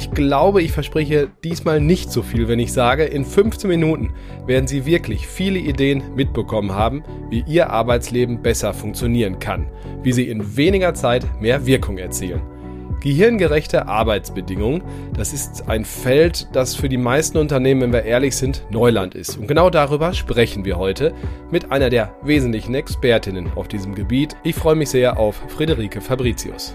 Ich glaube, ich verspreche diesmal nicht so viel, wenn ich sage, in 15 Minuten werden Sie wirklich viele Ideen mitbekommen haben, wie Ihr Arbeitsleben besser funktionieren kann, wie Sie in weniger Zeit mehr Wirkung erzielen. Gehirngerechte Arbeitsbedingungen, das ist ein Feld, das für die meisten Unternehmen, wenn wir ehrlich sind, Neuland ist. Und genau darüber sprechen wir heute mit einer der wesentlichen Expertinnen auf diesem Gebiet. Ich freue mich sehr auf Friederike Fabricius.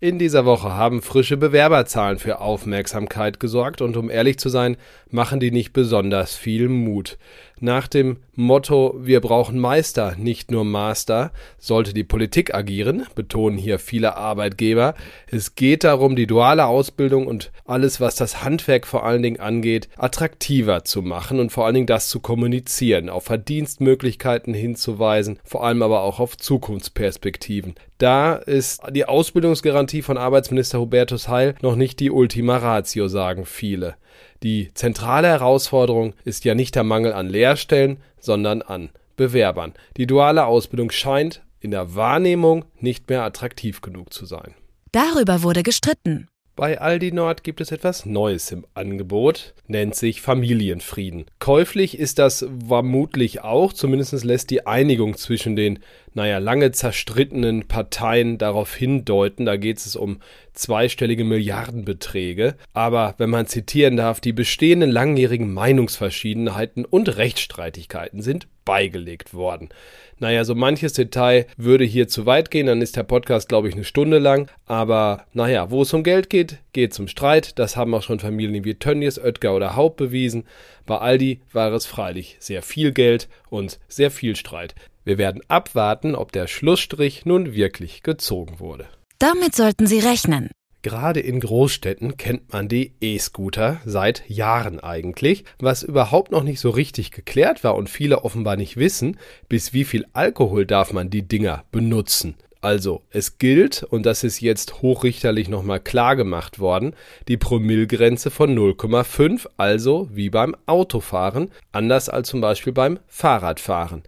In dieser Woche haben frische Bewerberzahlen für Aufmerksamkeit gesorgt und um ehrlich zu sein, machen die nicht besonders viel Mut. Nach dem Motto Wir brauchen Meister, nicht nur Master, sollte die Politik agieren, betonen hier viele Arbeitgeber. Es geht darum, die duale Ausbildung und alles, was das Handwerk vor allen Dingen angeht, attraktiver zu machen und vor allen Dingen das zu kommunizieren, auf Verdienstmöglichkeiten hinzuweisen, vor allem aber auch auf Zukunftsperspektiven. Da ist die Ausbildungsgarantie von Arbeitsminister Hubertus Heil noch nicht die Ultima Ratio, sagen viele. Die zentrale Herausforderung ist ja nicht der Mangel an Lehrstellen, sondern an Bewerbern. Die duale Ausbildung scheint in der Wahrnehmung nicht mehr attraktiv genug zu sein. Darüber wurde gestritten. Bei Aldi Nord gibt es etwas Neues im Angebot, nennt sich Familienfrieden. Käuflich ist das vermutlich auch, zumindest lässt die Einigung zwischen den, naja, lange zerstrittenen Parteien darauf hindeuten, da geht es um zweistellige Milliardenbeträge. Aber wenn man zitieren darf, die bestehenden langjährigen Meinungsverschiedenheiten und Rechtsstreitigkeiten sind beigelegt worden. Naja, so manches Detail würde hier zu weit gehen, dann ist der Podcast, glaube ich, eine Stunde lang. Aber naja, wo es um Geld geht, geht es um Streit. Das haben auch schon Familien wie Tönnies, Oetker oder Haupt bewiesen. Bei Aldi war es freilich sehr viel Geld und sehr viel Streit. Wir werden abwarten, ob der Schlussstrich nun wirklich gezogen wurde. Damit sollten Sie rechnen. Gerade in Großstädten kennt man die E-Scooter seit Jahren eigentlich, was überhaupt noch nicht so richtig geklärt war und viele offenbar nicht wissen, bis wie viel Alkohol darf man die Dinger benutzen. Also, es gilt, und das ist jetzt hochrichterlich nochmal klar gemacht worden, die Promillgrenze von 0,5, also wie beim Autofahren, anders als zum Beispiel beim Fahrradfahren.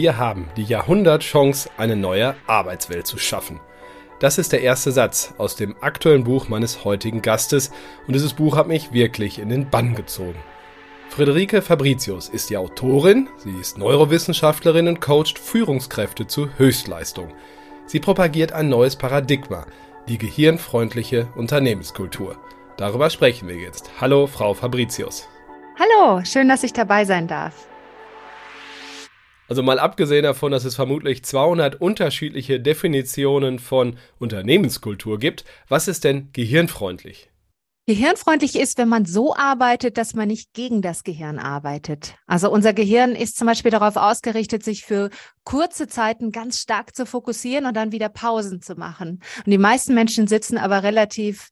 Wir haben die Jahrhundertchance, eine neue Arbeitswelt zu schaffen. Das ist der erste Satz aus dem aktuellen Buch meines heutigen Gastes und dieses Buch hat mich wirklich in den Bann gezogen. Friederike Fabricius ist die Autorin, sie ist Neurowissenschaftlerin und coacht Führungskräfte zu Höchstleistung. Sie propagiert ein neues Paradigma, die gehirnfreundliche Unternehmenskultur. Darüber sprechen wir jetzt. Hallo, Frau Fabricius. Hallo, schön, dass ich dabei sein darf. Also mal abgesehen davon, dass es vermutlich 200 unterschiedliche Definitionen von Unternehmenskultur gibt, was ist denn gehirnfreundlich? Gehirnfreundlich ist, wenn man so arbeitet, dass man nicht gegen das Gehirn arbeitet. Also unser Gehirn ist zum Beispiel darauf ausgerichtet, sich für kurze Zeiten ganz stark zu fokussieren und dann wieder Pausen zu machen. Und die meisten Menschen sitzen aber relativ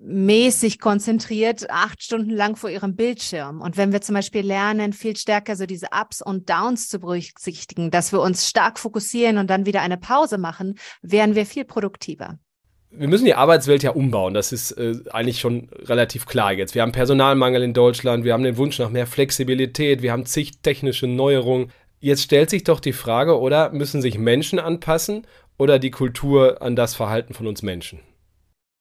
mäßig konzentriert acht Stunden lang vor ihrem Bildschirm. Und wenn wir zum Beispiel lernen, viel stärker so diese Ups und Downs zu berücksichtigen, dass wir uns stark fokussieren und dann wieder eine Pause machen, wären wir viel produktiver. Wir müssen die Arbeitswelt ja umbauen. Das ist äh, eigentlich schon relativ klar jetzt. Wir haben Personalmangel in Deutschland, wir haben den Wunsch nach mehr Flexibilität, wir haben zig technische Neuerungen. Jetzt stellt sich doch die Frage, oder müssen sich Menschen anpassen oder die Kultur an das Verhalten von uns Menschen?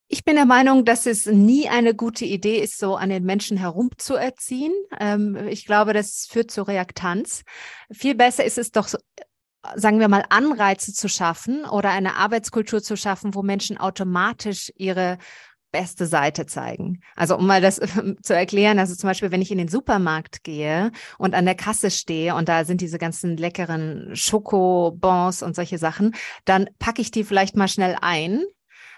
Ich bin der Meinung, dass es nie eine gute Idee ist, so an den Menschen herumzuerziehen. Ähm, ich glaube, das führt zu Reaktanz. Viel besser ist es doch, sagen wir mal, Anreize zu schaffen oder eine Arbeitskultur zu schaffen, wo Menschen automatisch ihre beste Seite zeigen. Also um mal das zu erklären, also zum Beispiel, wenn ich in den Supermarkt gehe und an der Kasse stehe und da sind diese ganzen leckeren Schokobons und solche Sachen, dann packe ich die vielleicht mal schnell ein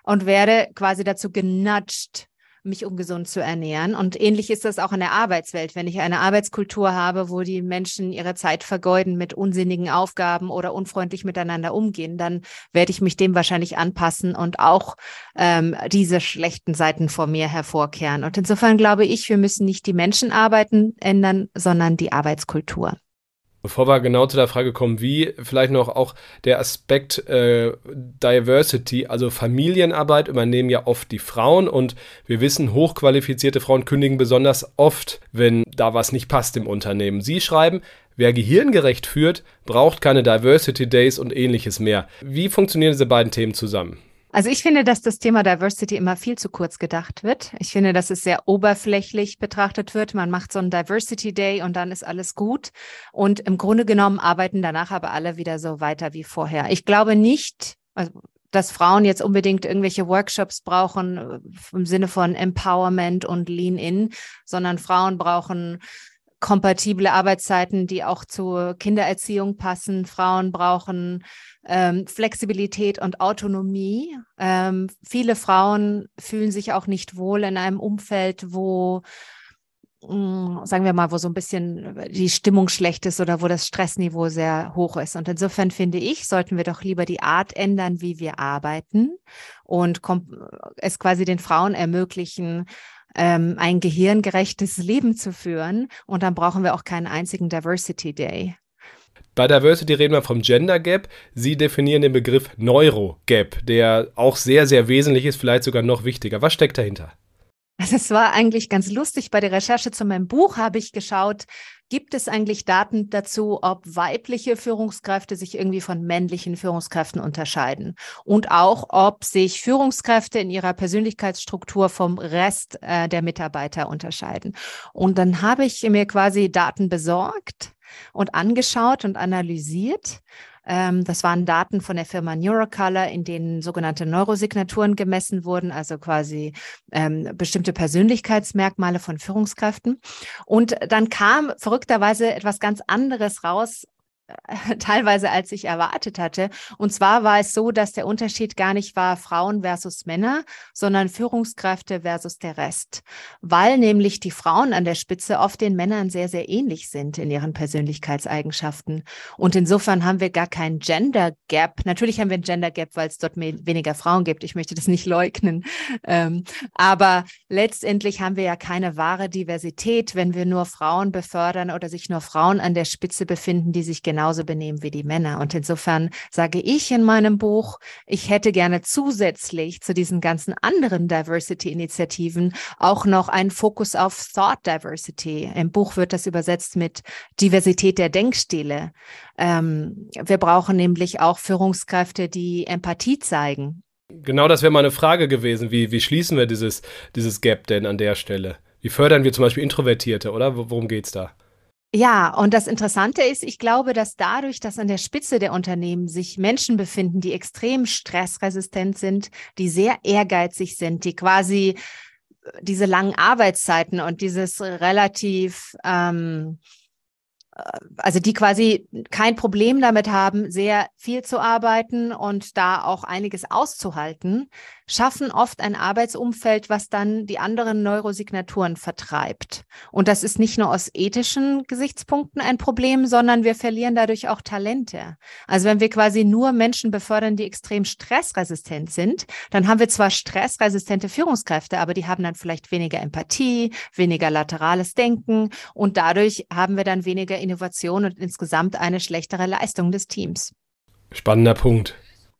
und werde quasi dazu genudged, mich ungesund zu ernähren. Und ähnlich ist das auch in der Arbeitswelt. Wenn ich eine Arbeitskultur habe, wo die Menschen ihre Zeit vergeuden mit unsinnigen Aufgaben oder unfreundlich miteinander umgehen, dann werde ich mich dem wahrscheinlich anpassen und auch ähm, diese schlechten Seiten vor mir hervorkehren. Und insofern glaube ich, wir müssen nicht die Menschenarbeiten ändern, sondern die Arbeitskultur. Bevor wir genau zu der Frage kommen, wie vielleicht noch auch der Aspekt äh, Diversity, also Familienarbeit übernehmen ja oft die Frauen und wir wissen, hochqualifizierte Frauen kündigen besonders oft, wenn da was nicht passt im Unternehmen. Sie schreiben, wer gehirngerecht führt, braucht keine Diversity Days und ähnliches mehr. Wie funktionieren diese beiden Themen zusammen? Also ich finde, dass das Thema Diversity immer viel zu kurz gedacht wird. Ich finde, dass es sehr oberflächlich betrachtet wird. Man macht so einen Diversity Day und dann ist alles gut. Und im Grunde genommen arbeiten danach aber alle wieder so weiter wie vorher. Ich glaube nicht, also dass Frauen jetzt unbedingt irgendwelche Workshops brauchen äh, im Sinne von Empowerment und Lean-In, sondern Frauen brauchen kompatible Arbeitszeiten, die auch zur Kindererziehung passen. Frauen brauchen ähm, Flexibilität und Autonomie. Ähm, viele Frauen fühlen sich auch nicht wohl in einem Umfeld, wo mm, sagen wir mal, wo so ein bisschen die Stimmung schlecht ist oder wo das Stressniveau sehr hoch ist. Und insofern finde ich, sollten wir doch lieber die Art ändern, wie wir arbeiten und es quasi den Frauen ermöglichen, ähm, ein gehirngerechtes Leben zu führen. Und dann brauchen wir auch keinen einzigen Diversity Day. Bei Diversity reden wir vom Gender Gap. Sie definieren den Begriff Neuro Gap, der auch sehr, sehr wesentlich ist, vielleicht sogar noch wichtiger. Was steckt dahinter? Also es war eigentlich ganz lustig. Bei der Recherche zu meinem Buch habe ich geschaut, gibt es eigentlich Daten dazu, ob weibliche Führungskräfte sich irgendwie von männlichen Führungskräften unterscheiden und auch, ob sich Führungskräfte in ihrer Persönlichkeitsstruktur vom Rest äh, der Mitarbeiter unterscheiden. Und dann habe ich mir quasi Daten besorgt und angeschaut und analysiert ähm, das waren Daten von der Firma Neurocolor, in denen sogenannte Neurosignaturen gemessen wurden, also quasi ähm, bestimmte Persönlichkeitsmerkmale von Führungskräften. Und dann kam verrückterweise etwas ganz anderes raus, teilweise als ich erwartet hatte. Und zwar war es so, dass der Unterschied gar nicht war Frauen versus Männer, sondern Führungskräfte versus der Rest, weil nämlich die Frauen an der Spitze oft den Männern sehr, sehr ähnlich sind in ihren Persönlichkeitseigenschaften. Und insofern haben wir gar kein Gender Gap. Natürlich haben wir ein Gender Gap, weil es dort weniger Frauen gibt. Ich möchte das nicht leugnen. Ähm, aber letztendlich haben wir ja keine wahre Diversität, wenn wir nur Frauen befördern oder sich nur Frauen an der Spitze befinden, die sich genau genauso benehmen wie die Männer. Und insofern sage ich in meinem Buch, ich hätte gerne zusätzlich zu diesen ganzen anderen Diversity-Initiativen auch noch einen Fokus auf Thought Diversity. Im Buch wird das übersetzt mit Diversität der Denkstile. Ähm, wir brauchen nämlich auch Führungskräfte, die Empathie zeigen. Genau das wäre meine Frage gewesen. Wie, wie schließen wir dieses, dieses Gap denn an der Stelle? Wie fördern wir zum Beispiel Introvertierte, oder? Worum geht es da? Ja, und das Interessante ist, ich glaube, dass dadurch, dass an der Spitze der Unternehmen sich Menschen befinden, die extrem stressresistent sind, die sehr ehrgeizig sind, die quasi äh, diese langen Arbeitszeiten und dieses relativ ähm, also die quasi kein Problem damit haben, sehr viel zu arbeiten und da auch einiges auszuhalten, schaffen oft ein Arbeitsumfeld, was dann die anderen Neurosignaturen vertreibt. Und das ist nicht nur aus ethischen Gesichtspunkten ein Problem, sondern wir verlieren dadurch auch Talente. Also wenn wir quasi nur Menschen befördern, die extrem stressresistent sind, dann haben wir zwar stressresistente Führungskräfte, aber die haben dann vielleicht weniger Empathie, weniger laterales Denken und dadurch haben wir dann weniger Innovation und insgesamt eine schlechtere Leistung des Teams. Spannender Punkt.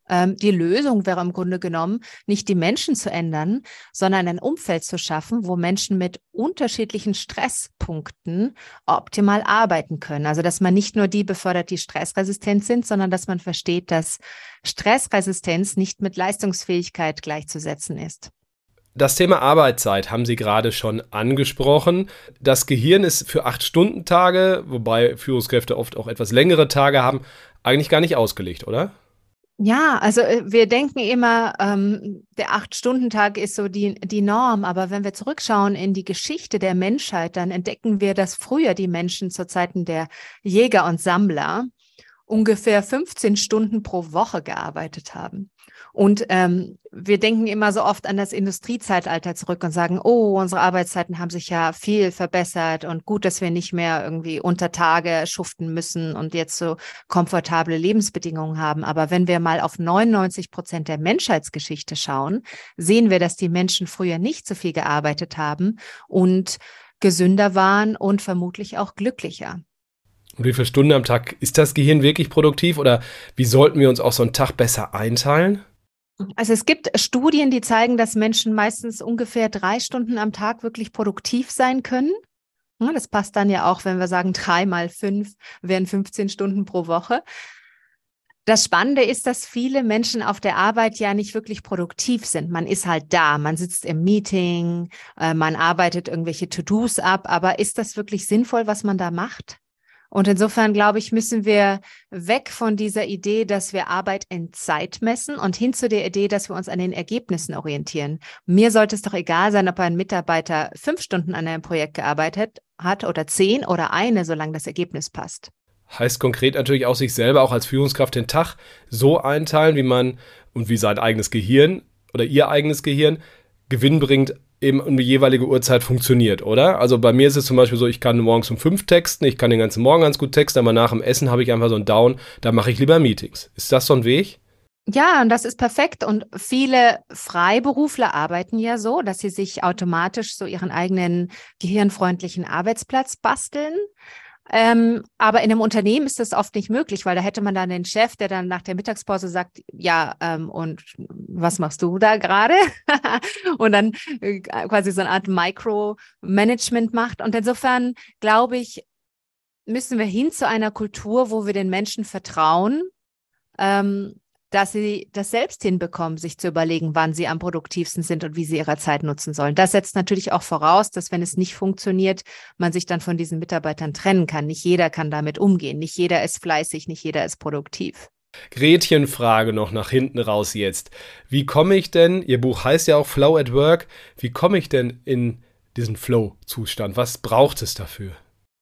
Ähm, die Lösung wäre im Grunde genommen, nicht die Menschen zu ändern, sondern ein Umfeld zu schaffen, wo Menschen mit unterschiedlichen Stresspunkten optimal arbeiten können. Also, dass man nicht nur die befördert, die stressresistent sind, sondern dass man versteht, dass Stressresistenz nicht mit Leistungsfähigkeit gleichzusetzen ist. Das Thema Arbeitszeit haben Sie gerade schon angesprochen. Das Gehirn ist für acht Stunden Tage, wobei Führungskräfte oft auch etwas längere Tage haben, eigentlich gar nicht ausgelegt, oder? Ja, also äh, wir denken immer, ähm, der Acht-Stunden-Tag ist so die, die Norm, aber wenn wir zurückschauen in die Geschichte der Menschheit, dann entdecken wir, dass früher die Menschen zu Zeiten der Jäger und Sammler ungefähr 15 Stunden pro Woche gearbeitet haben. Und ähm, wir denken immer so oft an das Industriezeitalter zurück und sagen, oh, unsere Arbeitszeiten haben sich ja viel verbessert und gut, dass wir nicht mehr irgendwie unter Tage schuften müssen und jetzt so komfortable Lebensbedingungen haben. Aber wenn wir mal auf 99 Prozent der Menschheitsgeschichte schauen, sehen wir, dass die Menschen früher nicht so viel gearbeitet haben und gesünder waren und vermutlich auch glücklicher. Und wie viele Stunden am Tag ist das Gehirn wirklich produktiv oder wie sollten wir uns auch so einen Tag besser einteilen? Also es gibt Studien, die zeigen, dass Menschen meistens ungefähr drei Stunden am Tag wirklich produktiv sein können. Das passt dann ja auch, wenn wir sagen, drei mal fünf wären 15 Stunden pro Woche. Das Spannende ist, dass viele Menschen auf der Arbeit ja nicht wirklich produktiv sind. Man ist halt da, man sitzt im Meeting, äh, man arbeitet irgendwelche To-Dos ab, aber ist das wirklich sinnvoll, was man da macht? Und insofern, glaube ich, müssen wir weg von dieser Idee, dass wir Arbeit in Zeit messen und hin zu der Idee, dass wir uns an den Ergebnissen orientieren. Mir sollte es doch egal sein, ob ein Mitarbeiter fünf Stunden an einem Projekt gearbeitet hat oder zehn oder eine, solange das Ergebnis passt. Heißt konkret natürlich auch sich selber auch als Führungskraft den Tag so einteilen, wie man und wie sein eigenes Gehirn oder ihr eigenes Gehirn Gewinn bringt eben um die jeweilige Uhrzeit funktioniert, oder? Also bei mir ist es zum Beispiel so, ich kann morgens um fünf texten, ich kann den ganzen Morgen ganz gut texten, aber nach dem Essen habe ich einfach so einen Down, da mache ich lieber Meetings. Ist das so ein Weg? Ja, und das ist perfekt. Und viele Freiberufler arbeiten ja so, dass sie sich automatisch so ihren eigenen gehirnfreundlichen Arbeitsplatz basteln. Ähm, aber in einem Unternehmen ist das oft nicht möglich, weil da hätte man dann den Chef, der dann nach der Mittagspause sagt, ja, ähm, und was machst du da gerade? und dann äh, quasi so eine Art Micromanagement macht. Und insofern glaube ich, müssen wir hin zu einer Kultur, wo wir den Menschen vertrauen, ähm, dass sie das selbst hinbekommen, sich zu überlegen, wann sie am produktivsten sind und wie sie ihre Zeit nutzen sollen. Das setzt natürlich auch voraus, dass wenn es nicht funktioniert, man sich dann von diesen Mitarbeitern trennen kann. Nicht jeder kann damit umgehen. Nicht jeder ist fleißig, nicht jeder ist produktiv. Gretchenfrage noch nach hinten raus jetzt. Wie komme ich denn, Ihr Buch heißt ja auch Flow at Work, wie komme ich denn in diesen Flow-Zustand? Was braucht es dafür?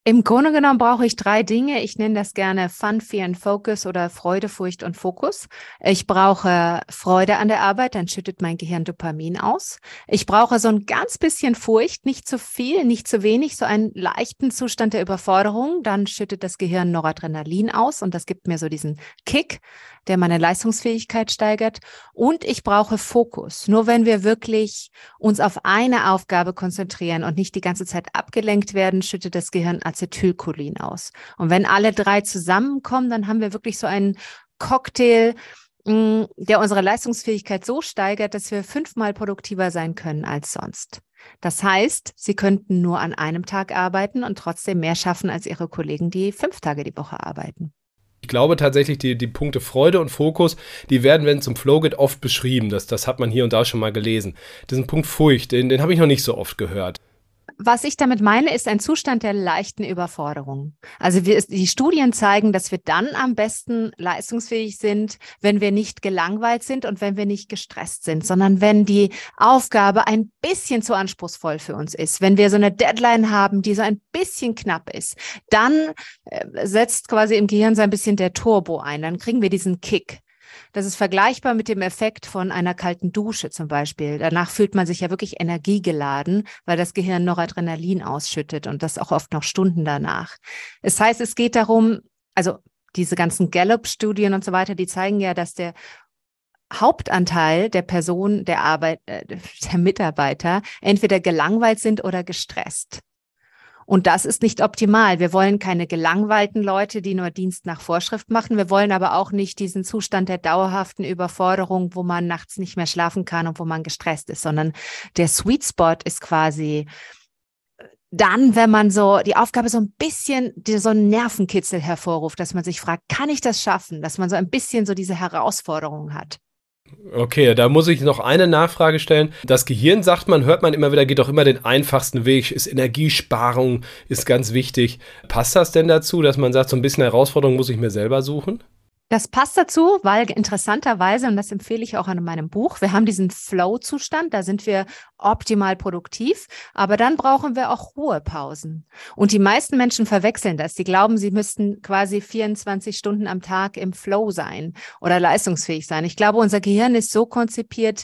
Im Grunde genommen brauche ich drei Dinge. Ich nenne das gerne Fun, Fear and Focus oder Freude, Furcht und Fokus. Ich brauche Freude an der Arbeit, dann schüttet mein Gehirn Dopamin aus. Ich brauche so ein ganz bisschen Furcht, nicht zu viel, nicht zu wenig, so einen leichten Zustand der Überforderung, dann schüttet das Gehirn Noradrenalin aus und das gibt mir so diesen Kick der meine Leistungsfähigkeit steigert. Und ich brauche Fokus. Nur wenn wir wirklich uns auf eine Aufgabe konzentrieren und nicht die ganze Zeit abgelenkt werden, schüttet das Gehirn Acetylcholin aus. Und wenn alle drei zusammenkommen, dann haben wir wirklich so einen Cocktail, mm, der unsere Leistungsfähigkeit so steigert, dass wir fünfmal produktiver sein können als sonst. Das heißt, Sie könnten nur an einem Tag arbeiten und trotzdem mehr schaffen als Ihre Kollegen, die fünf Tage die Woche arbeiten. Ich glaube tatsächlich, die, die Punkte Freude und Fokus, die werden, wenn es um Flow geht, oft beschrieben. Das, das hat man hier und da schon mal gelesen. Diesen Punkt Furcht, den, den habe ich noch nicht so oft gehört was ich damit meine, ist ein Zustand der leichten Überforderung. Also wir, die Studien zeigen, dass wir dann am besten leistungsfähig sind, wenn wir nicht gelangweilt sind und wenn wir nicht gestresst sind, sondern wenn die Aufgabe ein bisschen zu anspruchsvoll für uns ist. Wenn wir so eine Deadline haben, die so ein bisschen knapp ist, dann äh, setzt quasi im Gehirn so ein bisschen der Turbo ein. Dann kriegen wir diesen Kick. Das ist vergleichbar mit dem Effekt von einer kalten Dusche zum Beispiel. Danach fühlt man sich ja wirklich energiegeladen, weil das Gehirn Noradrenalin ausschüttet und das auch oft noch Stunden danach. Es heißt, es geht darum, also diese ganzen Gallup-Studien und so weiter, die zeigen ja, dass der Hauptanteil der Person, der Arbeit, äh, der Mitarbeiter entweder gelangweilt sind oder gestresst. Und das ist nicht optimal. Wir wollen keine gelangweilten Leute, die nur Dienst nach Vorschrift machen. Wir wollen aber auch nicht diesen Zustand der dauerhaften Überforderung, wo man nachts nicht mehr schlafen kann und wo man gestresst ist, sondern der Sweet Spot ist quasi dann, wenn man so die Aufgabe so ein bisschen, so einen Nervenkitzel hervorruft, dass man sich fragt, kann ich das schaffen? Dass man so ein bisschen so diese Herausforderung hat. Okay, da muss ich noch eine Nachfrage stellen. Das Gehirn, sagt man, hört man immer wieder, geht doch immer den einfachsten Weg, ist Energiesparung, ist ganz wichtig. Passt das denn dazu, dass man sagt, so ein bisschen Herausforderung muss ich mir selber suchen? Das passt dazu, weil interessanterweise, und das empfehle ich auch in meinem Buch, wir haben diesen Flow-Zustand, da sind wir optimal produktiv, aber dann brauchen wir auch Ruhepausen. Und die meisten Menschen verwechseln das. Die glauben, sie müssten quasi 24 Stunden am Tag im Flow sein oder leistungsfähig sein. Ich glaube, unser Gehirn ist so konzipiert,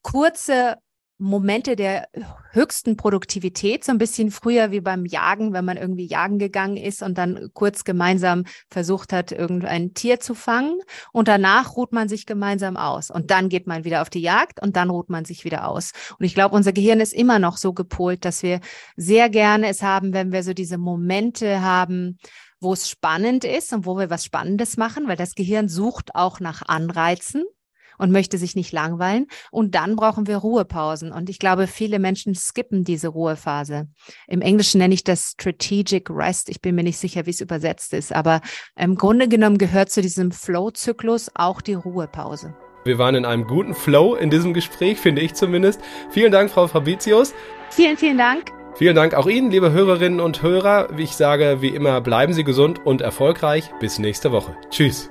kurze Momente der höchsten Produktivität, so ein bisschen früher wie beim Jagen, wenn man irgendwie jagen gegangen ist und dann kurz gemeinsam versucht hat, irgendein Tier zu fangen. Und danach ruht man sich gemeinsam aus. Und dann geht man wieder auf die Jagd und dann ruht man sich wieder aus. Und ich glaube, unser Gehirn ist immer noch so gepolt, dass wir sehr gerne es haben, wenn wir so diese Momente haben, wo es spannend ist und wo wir was Spannendes machen, weil das Gehirn sucht auch nach Anreizen und möchte sich nicht langweilen. Und dann brauchen wir Ruhepausen. Und ich glaube, viele Menschen skippen diese Ruhephase. Im Englischen nenne ich das Strategic Rest. Ich bin mir nicht sicher, wie es übersetzt ist. Aber im Grunde genommen gehört zu diesem Flow-Zyklus auch die Ruhepause. Wir waren in einem guten Flow in diesem Gespräch, finde ich zumindest. Vielen Dank, Frau Fabricius. Vielen, vielen Dank. Vielen Dank auch Ihnen, liebe Hörerinnen und Hörer. Wie ich sage, wie immer, bleiben Sie gesund und erfolgreich. Bis nächste Woche. Tschüss.